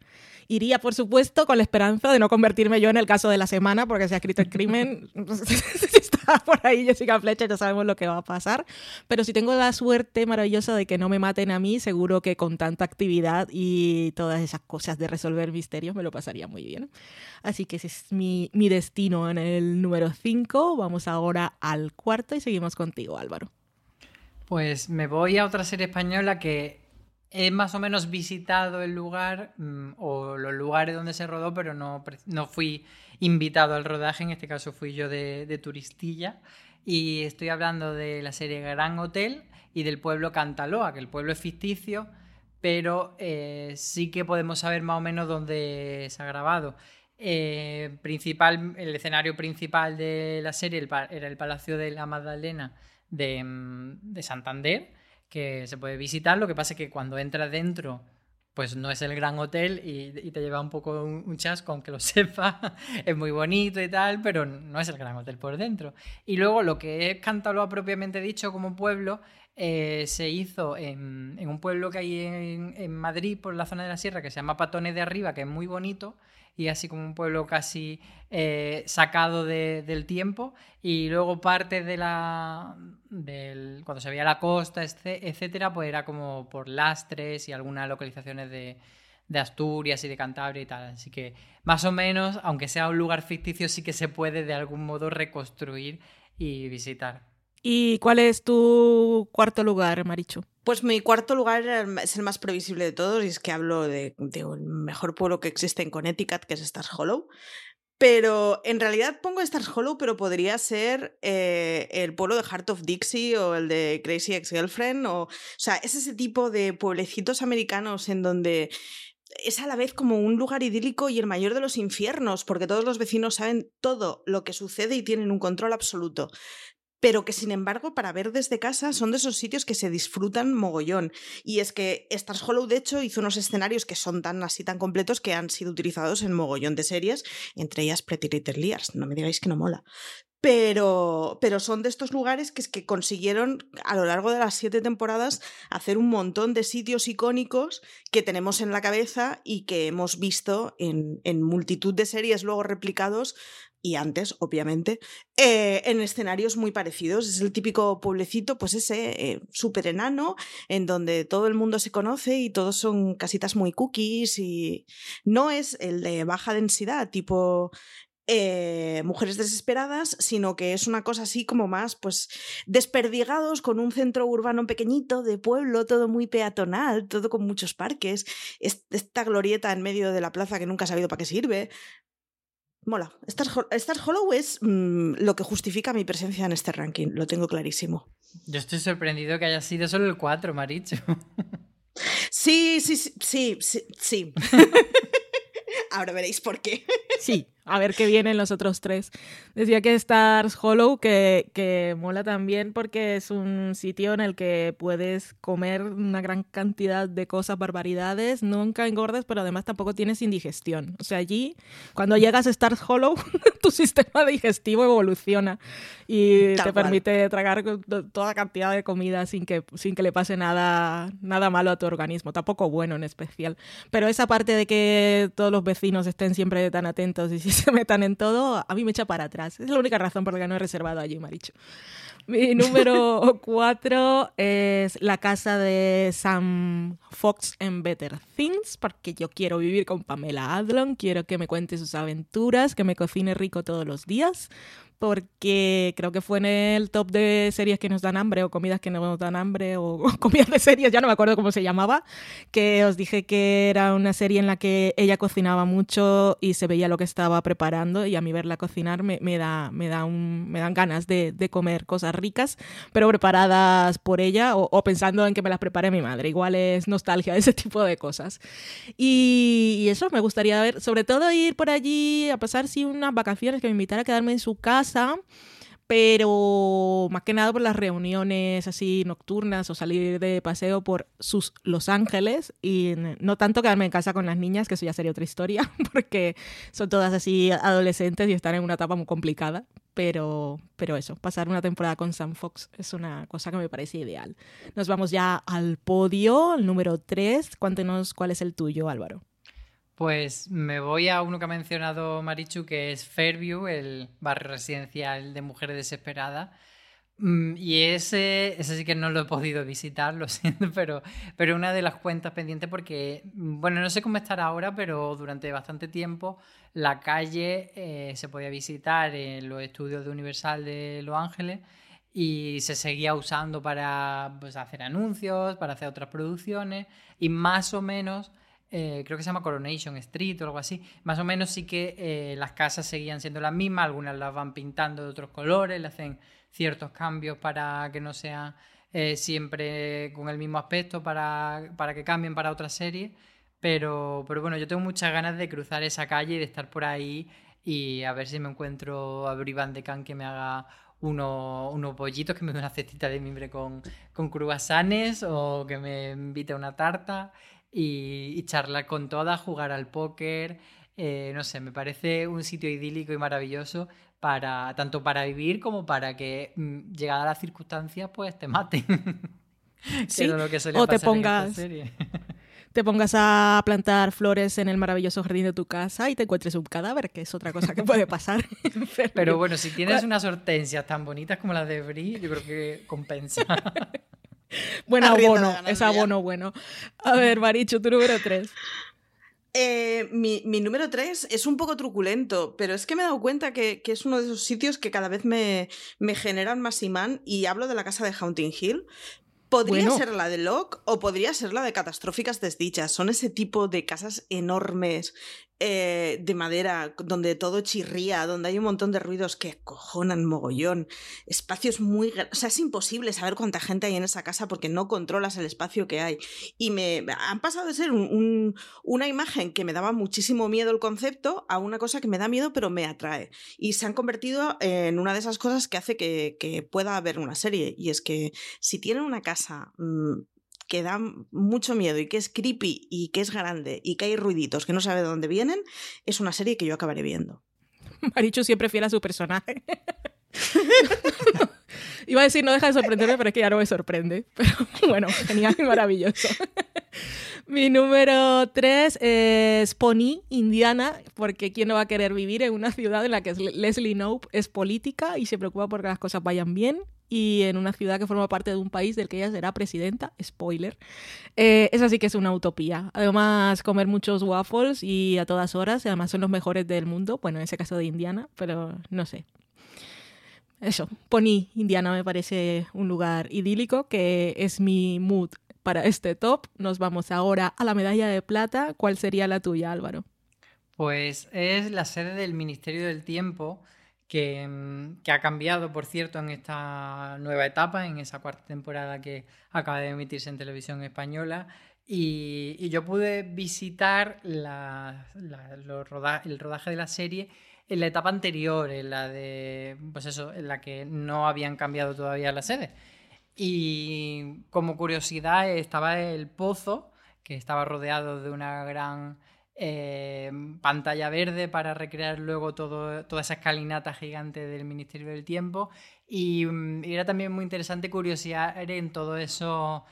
Iría, por supuesto, con la esperanza de no convertirme yo en el caso de la semana, porque se ha escrito el crimen, si está por ahí Jessica Fletcher, ya sabemos lo que va a pasar. Pero si tengo la suerte maravillosa de que no me maten a mí, seguro que con tanta actividad y todas esas cosas de resolver misterios me lo pasaría muy bien. Así que ese es mi, mi destino en el número 5. Vamos ahora al cuarto y seguimos contigo, Álvaro. Pues me voy a otra serie española que he más o menos visitado el lugar mm, o los lugares donde se rodó, pero no, no fui invitado al rodaje, en este caso fui yo de, turistilla. Y estoy hablando de la serie Gran Hotel y del pueblo Cantaloa, que el pueblo es ficticio, pero eh, sí que podemos saber más o menos dónde se ha grabado. Eh, principal, el escenario principal de la serie era el Palacio de la Magdalena de, mm, de Santander que se puede visitar. Lo que pasa es que cuando entras dentro, pues no es el gran hotel y, te lleva un poco un, chasco, aunque lo sepa. es muy bonito y tal, pero no es el gran hotel por dentro. Y luego lo que es Cantaloa propiamente dicho como pueblo eh, se hizo en, un pueblo que hay en, en, Madrid, por la zona de la sierra, que se llama Patones de Arriba, que es muy bonito y así como un pueblo casi eh, sacado del tiempo y luego parte de la del, cuando se veía la costa etcétera pues era como por lastres y algunas localizaciones de, de Asturias y de Cantabria y tal así que más o menos aunque sea un lugar ficticio sí que se puede de algún modo reconstruir y visitar ¿Y cuál es tu cuarto lugar, Marichu? Pues mi cuarto lugar es el más previsible de todos y es que hablo de, un mejor pueblo que existe en Connecticut, que es Stars Hollow. Pero en realidad pongo Stars Hollow, pero podría ser eh, el pueblo de Heart of Dixie o el de Crazy Ex-Girlfriend. O, o sea, es ese tipo de pueblecitos americanos en donde es a la vez como un lugar idílico y el mayor de los infiernos, porque todos los vecinos saben todo lo que sucede y tienen un control absoluto pero que sin embargo para ver desde casa son de esos sitios que se disfrutan mogollón. Y es que Stars Hollow de hecho hizo unos escenarios que son tan así tan completos que han sido utilizados en mogollón de series, entre ellas Pretty Little Liars, no me digáis que no mola. Pero, pero son de estos lugares que es que consiguieron a lo largo de las siete temporadas hacer un montón de sitios icónicos que tenemos en la cabeza y que hemos visto en, en multitud de series luego replicados y antes, obviamente, eh, en escenarios muy parecidos. Es el típico pueblecito, pues ese eh, súper enano, en donde todo el mundo se conoce y todos son casitas muy cookies y no es el de baja densidad, tipo eh, mujeres desesperadas, sino que es una cosa así como más, pues, desperdigados con un centro urbano pequeñito de pueblo, todo muy peatonal, todo con muchos parques, esta glorieta en medio de la plaza que nunca ha sabido para qué sirve. Mola. Star, Hollow es mm, lo que justifica mi presencia en este ranking, lo tengo clarísimo. Yo estoy sorprendido que haya sido solo el 4, Maricho. Sí, sí, sí, sí, sí. sí. Ahora veréis por qué. Sí, a ver qué vienen los otros tres. Decía que Stars Hollow, que, que, mola también porque es un sitio en el que puedes comer una gran cantidad de cosas, barbaridades, nunca engordas, pero además tampoco tienes indigestión. O sea, allí, cuando llegas a Stars Hollow, tu sistema digestivo evoluciona y te permite tragar toda cantidad de comida sin que, sin que le pase nada, nada malo a tu organismo, tampoco bueno en especial. Pero esa parte de que todos los vecinos estén siempre tan atentos y se metan en todo, a mí me echa para atrás. Es la única razón por la que no he reservado allí, Maricho. Mi número cuatro es la casa de Sam Fox en Better Things, porque yo quiero vivir con Pamela Adlon, quiero que me cuente sus aventuras, que me cocine rico todos los días, porque creo que fue en el top de series que nos dan hambre o comidas que nos dan hambre o, comidas de series, ya no me acuerdo cómo se llamaba, que os dije que era una serie en la que ella cocinaba mucho y se veía lo que estaba preparando y a mí verla cocinar me, da, me, da un, me dan ganas de, comer cosas ricas, pero preparadas por ella o, pensando en que me las prepare mi madre. Igual es nostalgia ese tipo de cosas. Y, y eso me gustaría ver, sobre todo ir por allí a pasar sí unas vacaciones que me invitara a quedarme en su casa pero más que nada por las reuniones así nocturnas o salir de paseo por sus Los Ángeles y no tanto quedarme en casa con las niñas, que eso ya sería otra historia, porque son todas así adolescentes y están en una etapa muy complicada, pero, pero eso, pasar una temporada con Sam Fox es una cosa que me parece ideal. Nos vamos ya al podio, el número 3. Cuéntenos cuál es el tuyo, Álvaro. Pues me voy a uno que ha mencionado Marichu, que es Fairview, el barrio residencial de mujeres desesperadas. Mm, y ese, ese sí que no lo he podido visitar, lo siento, pero, pero una de las cuentas pendientes porque, mm, bueno, no sé cómo estará ahora, pero durante bastante tiempo la calle eh, se podía visitar en los estudios de Universal de Los Ángeles y se seguía usando para pues, hacer anuncios, para hacer otras producciones y más o menos eh, creo que se llama Coronation Street o algo así, más o menos sí que eh, las casas seguían siendo las mismas, algunas las van pintando de otros colores, le hacen ciertos cambios para que no sea eh, siempre con el mismo aspecto, para, para que cambien para otra serie. Pero, pero bueno, yo tengo muchas ganas de cruzar esa calle y de estar por ahí y a ver si me encuentro a Brivan de Can que me haga uno, unos pollitos, que me dé una cestita de mimbre con, con cruasanes o que me invite a una tarta y, charlar con todas, jugar al póker. Eh, no sé, me parece un sitio idílico y maravilloso para tanto para vivir como para que mm, llegadas las circunstancias pues te maten. sí, o te pongas te pongas a plantar flores en el maravilloso jardín de tu casa y te encuentres un cadáver, que es otra cosa que puede pasar. Pero bueno, si tienes unas hortensias tan bonitas como las de Brie, yo creo que compensa. Buen abono, es abono bueno. A ver, Marichu, tu número 3. Eh, mi, número 3 es un poco truculento, pero es que me he dado cuenta que, es uno de esos sitios que cada vez me, me generan más imán y hablo de la casa de Haunting Hill. Podría ser la de Locke o podría ser la de Catastróficas Desdichas. Son ese tipo de casas enormes eh, de madera, donde todo chirría, donde hay un montón de ruidos que cojonan mogollón, espacios muy... O sea, es imposible saber cuánta gente hay en esa casa porque no controlas el espacio que hay. Y me han pasado de ser una imagen que me daba muchísimo miedo el concepto a una cosa que me da miedo pero me atrae. Y se han convertido en una de esas cosas que hace que, pueda haber una serie. Y es que si tienen una casa... Mm, que da mucho miedo y que es creepy y que es grande y que hay ruiditos que no sabe de dónde vienen, es una serie que yo acabaré viendo. Marichu siempre fiel a su personaje. Iba a decir no deja de sorprenderme, pero es que ya no me sorprende. Pero bueno, genial y maravilloso. Mi número tres es Pony, Indiana, porque ¿quién no va a querer vivir en una ciudad en la que Leslie Knope es política y se preocupa por que las cosas vayan bien? Y en una ciudad que forma parte de un país del que ella será presidenta, spoiler. Eh, esa sí que es una utopía. Además, comer muchos waffles y a todas horas, además son los mejores del mundo, bueno, en ese caso de Indiana, pero no sé. Eso, Pony, Indiana me parece un lugar idílico, que es mi mood para este top. Nos vamos ahora a la medalla de plata. ¿Cuál sería la tuya, Álvaro? Pues es la sede del Ministerio del Tiempo Mm, que, ha cambiado, por cierto, en esta nueva etapa, en esa cuarta temporada que acaba de emitirse en televisión española. Y, yo pude visitar el rodaje de la serie en la etapa anterior, en la de, pues eso, en la que no habían cambiado todavía la sede. Y como curiosidad estaba el pozo, que estaba rodeado de una gran eh, pantalla verde para recrear luego toda esa escalinata gigante del Ministerio del Tiempo. Y, mm, era también muy interesante curiosidad en todo eso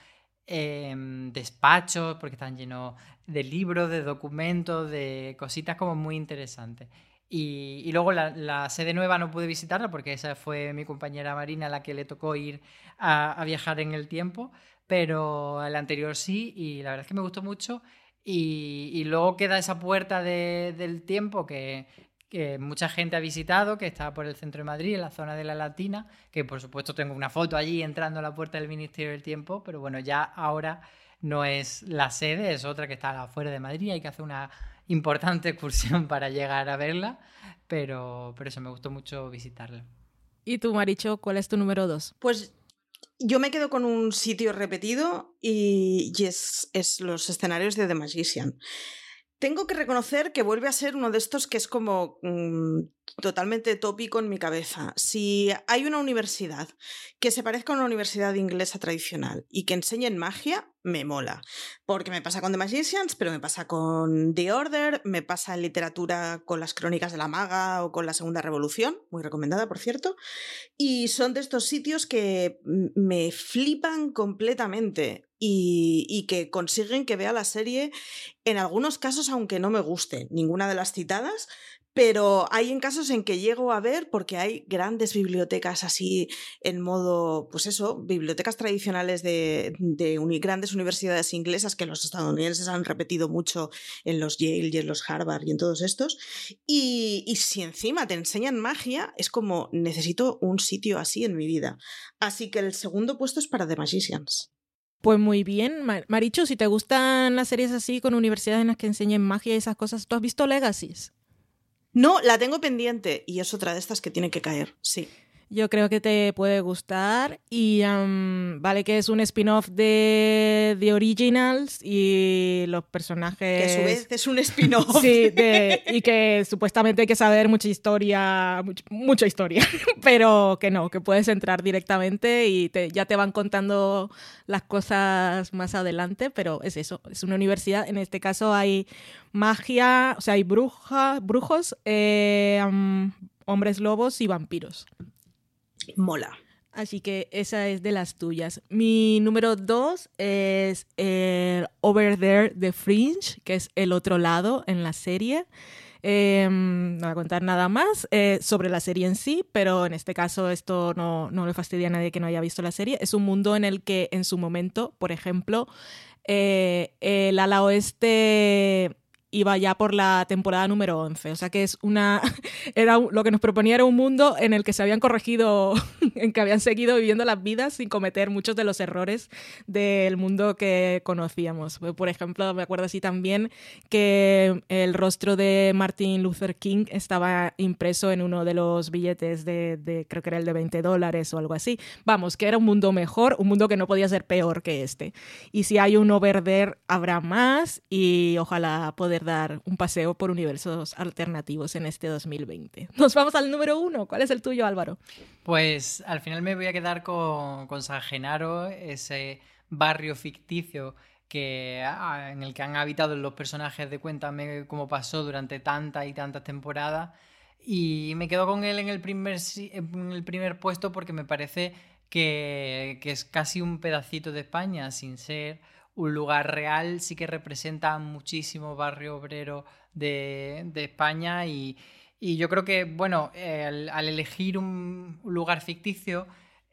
em, despachos, porque están llenos de libros, de documentos, de cositas como muy interesantes. Y, luego la, sede nueva no pude visitarla porque esa fue mi compañera Marina la que le tocó ir a, a viajar en el tiempo, pero la anterior sí, y la verdad es que me gustó mucho y, luego queda esa puerta del tiempo que, que mucha gente ha visitado, que está por el centro de Madrid, en la zona de la Latina, que por supuesto tengo una foto allí entrando a la puerta del Ministerio del Tiempo, pero bueno, ya ahora no es la sede, es otra que está afuera de Madrid, hay que hacer una importante excursión para llegar a verla, pero, pero eso me gustó mucho visitarla. ¿Y tú, Maricho, cuál es tu número dos? Pues yo me quedo con un sitio repetido y, es, es, los escenarios de The Magician. Tengo que reconocer que vuelve a ser uno de estos que es como mmm, totalmente tópico en mi cabeza. Si hay una universidad que se parezca a una universidad inglesa tradicional y que enseñen magia, me mola. Porque me pasa con The Magicians, pero me pasa con The Order, me pasa en literatura con las crónicas de la maga o con la Segunda Revolución, muy recomendada, por cierto. Y son de estos sitios que me flipan completamente y, que consiguen que vea la serie, en algunos casos, aunque no me guste ninguna de las citadas, pero hay en casos en que llego a ver porque hay grandes bibliotecas así en modo, pues eso, bibliotecas tradicionales de, grandes universidades inglesas que los estadounidenses han repetido mucho en los Yale y en los Harvard y en todos estos. Y, y si encima te enseñan magia, es como necesito un sitio así en mi vida. Así que el segundo puesto es para The Magicians. Pues muy bien, Maricho, si te gustan las series así con universidades en las que enseñen magia y esas cosas, ¿tú has visto Legacies? No, la tengo pendiente y es otra de estas que tiene que caer, sí. Yo creo que te puede gustar y um, vale que es un spin-off de The Originals y los personajes... Que a su vez es un spin-off. sí, de, y que supuestamente hay que saber mucha historia, much, mucha historia, pero que no, que puedes entrar directamente y te, ya te van contando las cosas más adelante, pero es eso, es una universidad, en este caso hay magia, o sea, hay bruja, brujos, eh, um, hombres lobos y vampiros. Mola. Así que esa es de las tuyas. Mi número dos es el Over There de Fringe, que es el otro lado en la serie. Eh, no voy a contar nada más eh, sobre la serie en sí, pero en este caso esto no, no, le fastidia a nadie que no haya visto la serie. Es un mundo en el que en su momento, por ejemplo, eh, el ala oeste iba ya por la temporada número 11. O sea que es una. Era, lo que nos proponía era un mundo en el que se habían corregido, en que habían seguido viviendo las vidas sin cometer muchos de los errores del mundo que conocíamos. Por ejemplo, me acuerdo así también que el rostro de Martin Luther King estaba impreso en uno de los billetes de, de creo que era el de 20 dólares o algo así. Vamos, que era un mundo mejor, un mundo que no podía ser peor que este. Y si hay uno verde, habrá más y ojalá poder dar un paseo por universos alternativos en este 2020. Nos vamos al número uno. ¿Cuál es el tuyo, Álvaro? Pues al final me voy a quedar con, con San Genaro, ese barrio ficticio que, en el que han habitado los personajes de Cuéntame cómo pasó durante tantas y tantas temporadas. Y me quedo con él en el primer, en el primer puesto porque me parece que, que es casi un pedacito de España, sin ser un lugar real, sí que representa muchísimo barrio obrero de, de España y, y, yo creo que, bueno, al, elegir un, un lugar ficticio,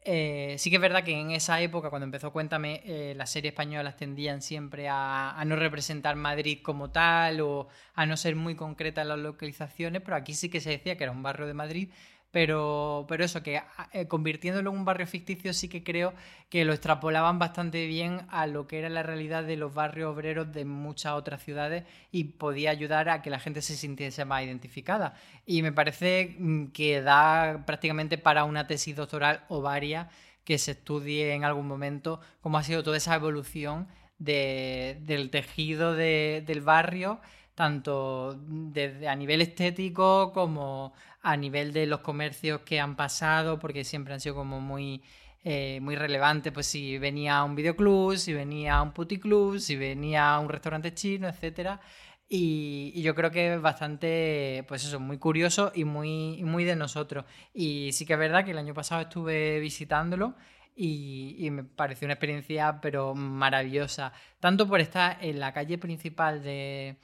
eh, sí que es verdad que en esa época, cuando empezó Cuéntame, eh, las series españolas tendían siempre a, a, no representar Madrid como tal o a no ser muy concretas las localizaciones, pero aquí sí que se decía que era un barrio de Madrid pero, pero eso, que eh, convirtiéndolo en un barrio ficticio sí que creo que lo extrapolaban bastante bien a lo que era la realidad de los barrios obreros de muchas otras ciudades y podía ayudar a que la gente se sintiese más identificada. Y me parece mm, que da prácticamente para una tesis doctoral o varias que se estudie en algún momento cómo ha sido toda esa evolución de, del tejido de, del barrio tanto desde a nivel estético como a nivel de los comercios que han pasado, porque siempre han sido como muy, eh, muy relevantes, pues si venía un videoclub, si venía un puticlub, si venía un restaurante chino, etcétera. Y, y, yo creo que es bastante, pues eso, muy curioso y muy, muy de nosotros. Y sí que es verdad que el año pasado estuve visitándolo y, y, me pareció una experiencia, pero maravillosa. Tanto por estar en la calle principal de,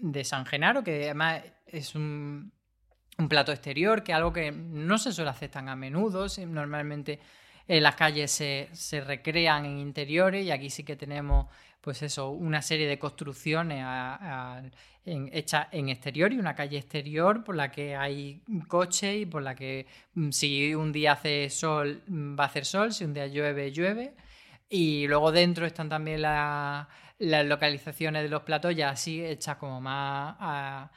de San Genaro, que además es un, plato exterior, que es algo que no se suele hacer tan a menudo. Normalmente en las calles se, se, recrean en interiores y aquí sí que tenemos pues eso, una serie de construcciones hechas en exterior y una calle exterior por la que hay coche y por la que mm, si un día hace sol mm, va a hacer sol, si un día llueve, llueve. Y luego dentro están también las localizaciones de los platos ya así hechas como más a,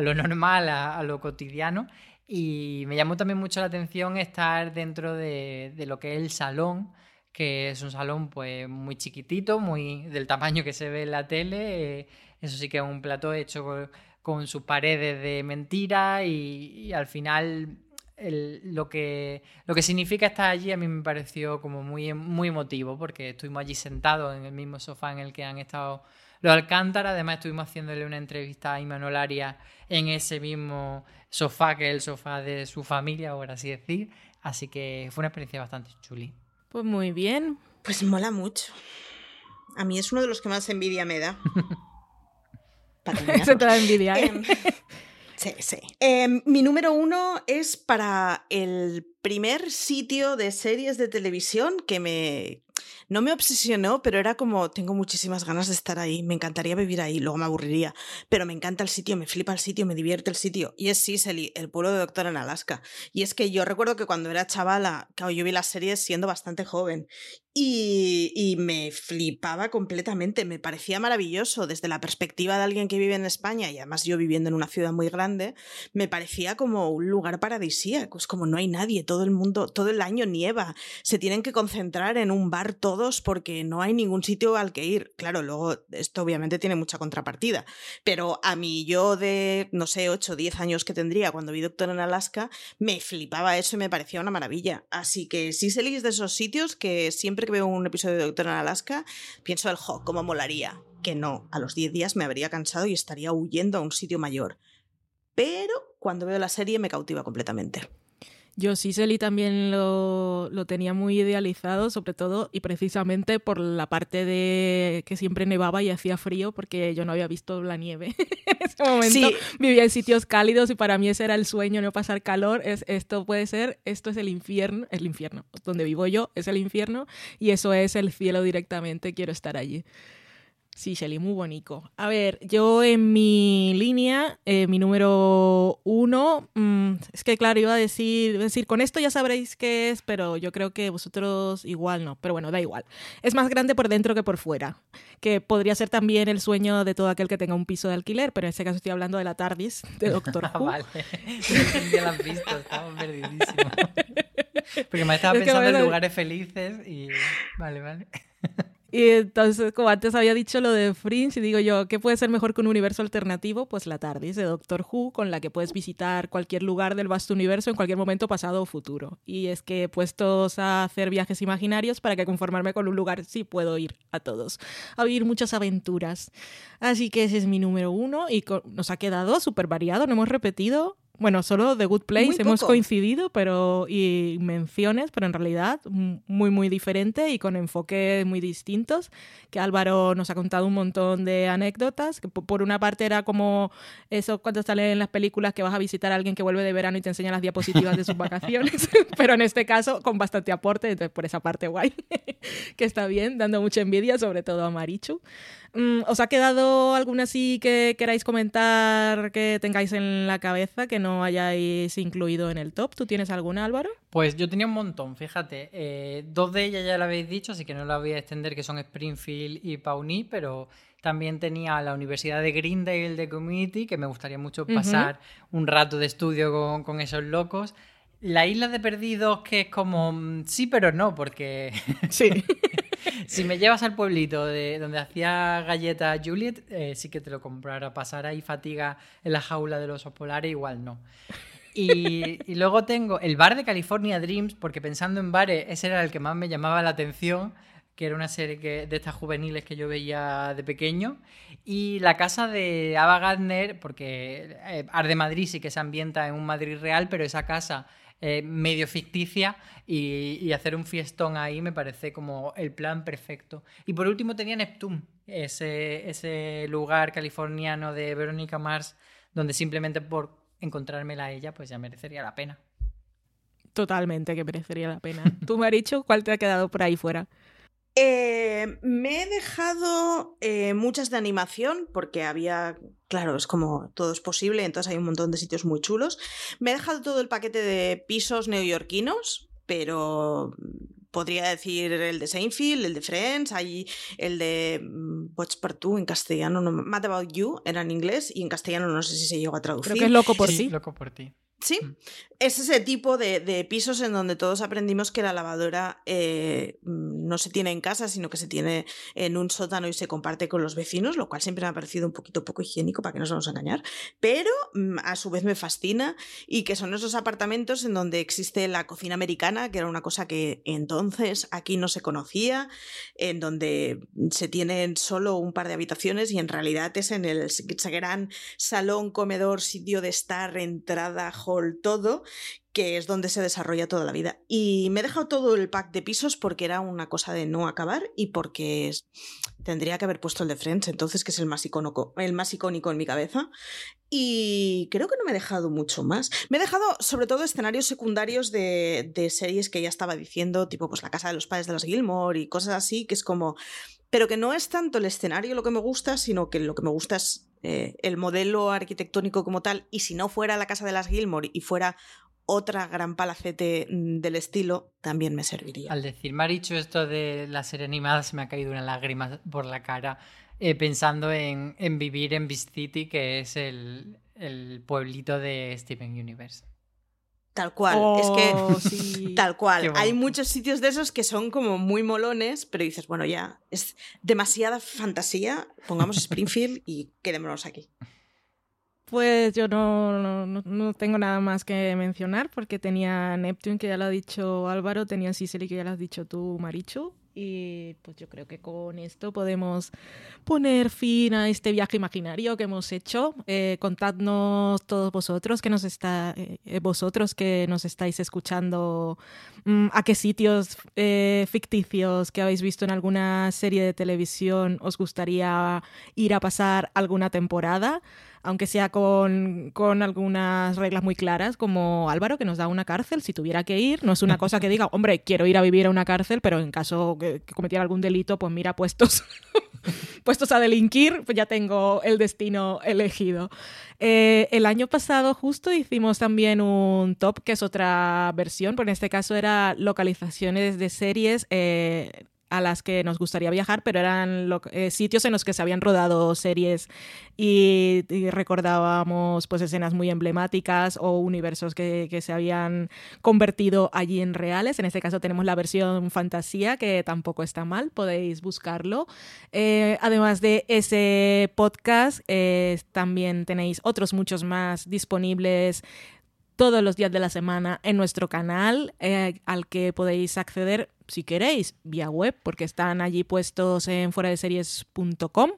lo normal, a, lo cotidiano. Y me llamó también mucho la atención estar dentro de, de lo que es el salón, que es un salón pues muy chiquitito, muy del tamaño que se ve en la tele. Eh, eso sí que es un plato hecho con, sus paredes de mentira y, al final lo, que, lo que significa estar allí a mí me pareció como muy, muy emotivo porque estuvimos allí sentados en el mismo sofá en el que han estado los Alcántara. Además estuvimos haciéndole una entrevista a Imanol Arias en ese mismo sofá que es el sofá de su familia, por así decir. Así que fue una experiencia bastante chuli. Pues muy bien. Pues mola mucho. A mí es uno de los que más envidia me da. Se te da envidia. ¿eh? Sí, sí. Em, mi número uno es para el primer sitio de series de televisión que me, no me obsesionó, pero era como, tengo muchísimas ganas de estar ahí, me encantaría vivir ahí, luego me aburriría, pero me encanta el sitio, me flipa el sitio, me divierte el sitio. Y es Sicily, el pueblo de Doctor en Alaska. Y es que yo recuerdo que cuando era chavala, yo vi las series siendo bastante joven y, me flipaba completamente, me parecía maravilloso desde la perspectiva de alguien que vive en España y además yo viviendo en una ciudad muy grande, me parecía como un lugar paradisíaco, es como no hay nadie, todo el mundo, todo el año nieva, se tienen que concentrar en un bar todos porque no hay ningún sitio al que ir. Claro, luego esto obviamente tiene mucha contrapartida, pero a mí yo de, no sé, 8 o 10 años que tendría cuando vi Doctor en Alaska, me flipaba eso y me parecía una maravilla. Así que sí se de esos sitios que siempre que veo un episodio de Doctor en Alaska, pienso el jo, cómo molaría. Que no, a los 10 días me habría cansado y estaría huyendo a un sitio mayor. Pero cuando veo la serie me cautiva completamente. Yo Sicily también lo, lo, tenía muy idealizado, sobre todo y precisamente por la parte de que siempre nevaba y hacía frío, porque yo no había visto la nieve. en ese momento vivía en sitios cálidos y para mí ese era el sueño, no pasar calor. Es, esto puede ser, esto es el infierno, el infierno. Donde vivo yo es el infierno y eso es el cielo directamente, quiero estar allí. Sí, Shelly, muy bonito. A ver, yo en mi línea, eh, mi número uno, mm, es que claro, iba a decir, decir, con esto ya sabréis qué es, pero yo creo que vosotros igual no, pero bueno, da igual. Es más grande por dentro que por fuera, que podría ser también el sueño de todo aquel que tenga un piso de alquiler, pero en este caso estoy hablando de la TARDIS, de Doctor Who. vale, ya lo has visto, estamos perdidísimos. Porque me estaba pensando en lugares felices y... Vale, vale. Y entonces, como antes había dicho lo de Fringe, y digo yo, ¿qué puede ser mejor que un universo alternativo? Pues la TARDIS de Doctor Who, con la que puedes visitar cualquier lugar del vasto universo en cualquier momento pasado o futuro. Y es que puestos a hacer viajes imaginarios para que conformarme con un lugar sí puedo ir a todos, a vivir muchas aventuras. Así que ese es mi número uno y nos ha quedado súper variado, no hemos repetido bueno, solo The Good Place hemos coincidido, pero y menciones, pero en realidad muy muy diferente y con enfoques muy distintos. Que Álvaro nos ha contado un montón de anécdotas. Que por una parte era como eso cuando salen en las películas que vas a visitar a alguien que vuelve de verano y te enseña las diapositivas de sus vacaciones, pero en este caso con bastante aporte, entonces por esa parte guay, que está bien, dando mucha envidia, sobre todo a Marichu. Mm, ¿Os ha quedado alguna así que queráis comentar que tengáis en la cabeza que no hayáis incluido en el top? ¿Tú tienes alguna, Álvaro? Pues yo tenía un montón, fíjate. Eh, dos de ellas ya la habéis dicho, así que no la voy a extender, que son Springfield y Pawnee, pero también tenía la Universidad de Greendale de Community, que me gustaría mucho pasar un rato de estudio con, con esos locos. La isla de perdidos, que es como mm, sí, pero no, porque. Sí. si me llevas al pueblito de donde hacía galletas Juliet, eh, sí que te lo comprara. Pasar ahí fatiga en la jaula de los osos polares, igual no. Y, y, luego tengo el bar de California Dreams, porque pensando en bares, ese era el que más me llamaba la atención, que era una serie que, de estas juveniles que yo veía de pequeño. Y la casa de Ava Gardner, porque eh, Arde Madrid sí que se ambienta en un Madrid real, pero esa casa eh, medio ficticia y, hacer un fiestón ahí me parece como el plan perfecto. Y por último tenía Neptune, ese, ese lugar californiano de Verónica Mars, donde simplemente por encontrármela a ella, pues ya merecería la pena. Totalmente que merecería la pena. ¿Tú, Maricho, cuál te ha quedado por ahí fuera? Eh, me he dejado eh, muchas de animación porque había, claro, es como todo es posible, entonces hay un montón de sitios muy chulos. Me he dejado todo el paquete de pisos neoyorquinos, pero podría decir el de Seinfeld, el de Friends, hay el de mm, Watch Partout en castellano, no, Mad About You era en inglés y en castellano no sé si se llegó a traducir. Creo que es loco por Sí, ti. Loco por ti. Sí, Mm. es ese tipo de, de pisos en donde todos aprendimos que la lavadora eh, mm, no se tiene en casa, sino que se tiene en un sótano y se comparte con los vecinos, lo cual siempre me ha parecido un poquito poco higiénico, para que no nos vamos a engañar, pero mm, a su vez me fascina y que son esos apartamentos en donde existe la cocina americana, que era una cosa que entonces aquí no se conocía, en donde se tienen solo un par de habitaciones y en realidad es en el gran salón, comedor, sitio de estar, entrada, todo, que es donde se desarrolla toda la vida. Y me he dejado todo el pack de pisos porque era una cosa de no acabar y porque es- tendría que haber puesto el de Friends, entonces, que es el más, icónico, el más icónico en mi cabeza. Y creo que no me he dejado mucho más. Me he dejado sobre todo escenarios secundarios de, de series que ya estaba diciendo, tipo pues La Casa de los Padres de las Gilmore y cosas así, que es como... Pero que no es tanto el escenario lo que me gusta, sino que lo que me gusta es eh, el modelo arquitectónico como tal. Y si no fuera la Casa de las Gilmore y fuera otra gran palacete mm, del estilo, también me serviría. Al decir Marichu esto de la serie animada, se me ha caído una lágrima por la cara eh, pensando en, en vivir en Beast City, que es el, el pueblito de Steven Universe. Tal cual. Oh, es que sí. Tal cual. Hay muchos sitios de esos que son como muy molones, pero dices, bueno, ya es demasiada fantasía. Pongamos Springfield y quedémonos aquí. Pues yo no, no- no- no tengo nada más que mencionar porque tenía Neptune, que ya lo ha dicho Álvaro, tenía Sicily, que ya lo has dicho tú, Marichu. Y pues yo creo que con esto podemos poner fin a este viaje imaginario que hemos hecho. Eh, contadnos todos vosotros que nos está, eh, vosotros que nos estáis escuchando, mm, a qué sitios eh, ficticios que habéis visto en alguna serie de televisión os gustaría ir a pasar alguna temporada aunque sea con, con algunas reglas muy claras, como Álvaro, que nos da una cárcel si tuviera que ir. No es una cosa que diga, hombre, quiero ir a vivir a una cárcel, pero en caso que, que cometiera algún delito, pues mira, puestos, puestos a delinquir, pues ya tengo el destino elegido. Eh, el año pasado justo hicimos también un top, que es otra versión, pero en este caso era localizaciones de series. eh, a las que nos gustaría viajar, pero eran eh, sitios en los que se habían rodado series y, recordábamos pues escenas muy emblemáticas o universos que, que se habían convertido allí en reales. En este caso tenemos la versión fantasía, que tampoco está mal, podéis buscarlo. Eh, además de ese podcast, eh, también tenéis otros muchos más disponibles todos los días de la semana en nuestro canal, eh, al que podéis acceder si queréis vía web, porque están allí puestos en fueradeseries.com.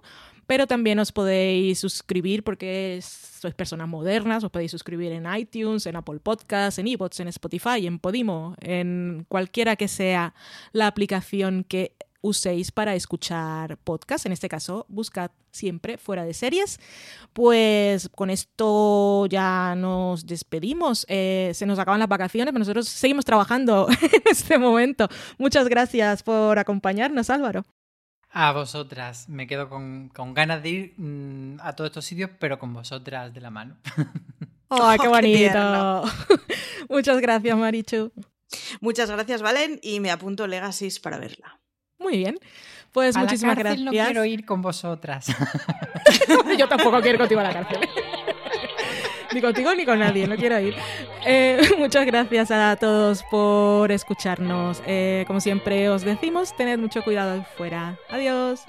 Pero también os podéis suscribir porque sois personas modernas, os podéis suscribir en iTunes, en Apple Podcasts, en iBots, en Spotify, en Podimo, en cualquiera que sea la aplicación que uséis para escuchar podcast. En este caso, buscad siempre fuera de series. Pues con esto ya nos despedimos. Eh, se nos acaban las vacaciones, pero nosotros seguimos trabajando en este momento. Muchas gracias por acompañarnos, Álvaro. A vosotras, me quedo con, con ganas de ir mm, a todos estos sitios, pero con vosotras de la mano. ¡Ay, qué Oh, qué bonito! Muchas gracias, Marichu. Muchas gracias, Valen, y me apunto Legacies para verla. Muy bien. Pues a muchísimas la cárcel gracias. no quiero ir con vosotras. Yo tampoco quiero ir contigo a la cárcel. ni contigo ni con nadie, no quiero ir. Eh, muchas gracias a todos por escucharnos. Eh, como siempre os decimos, tened mucho cuidado ahí fuera. Adiós.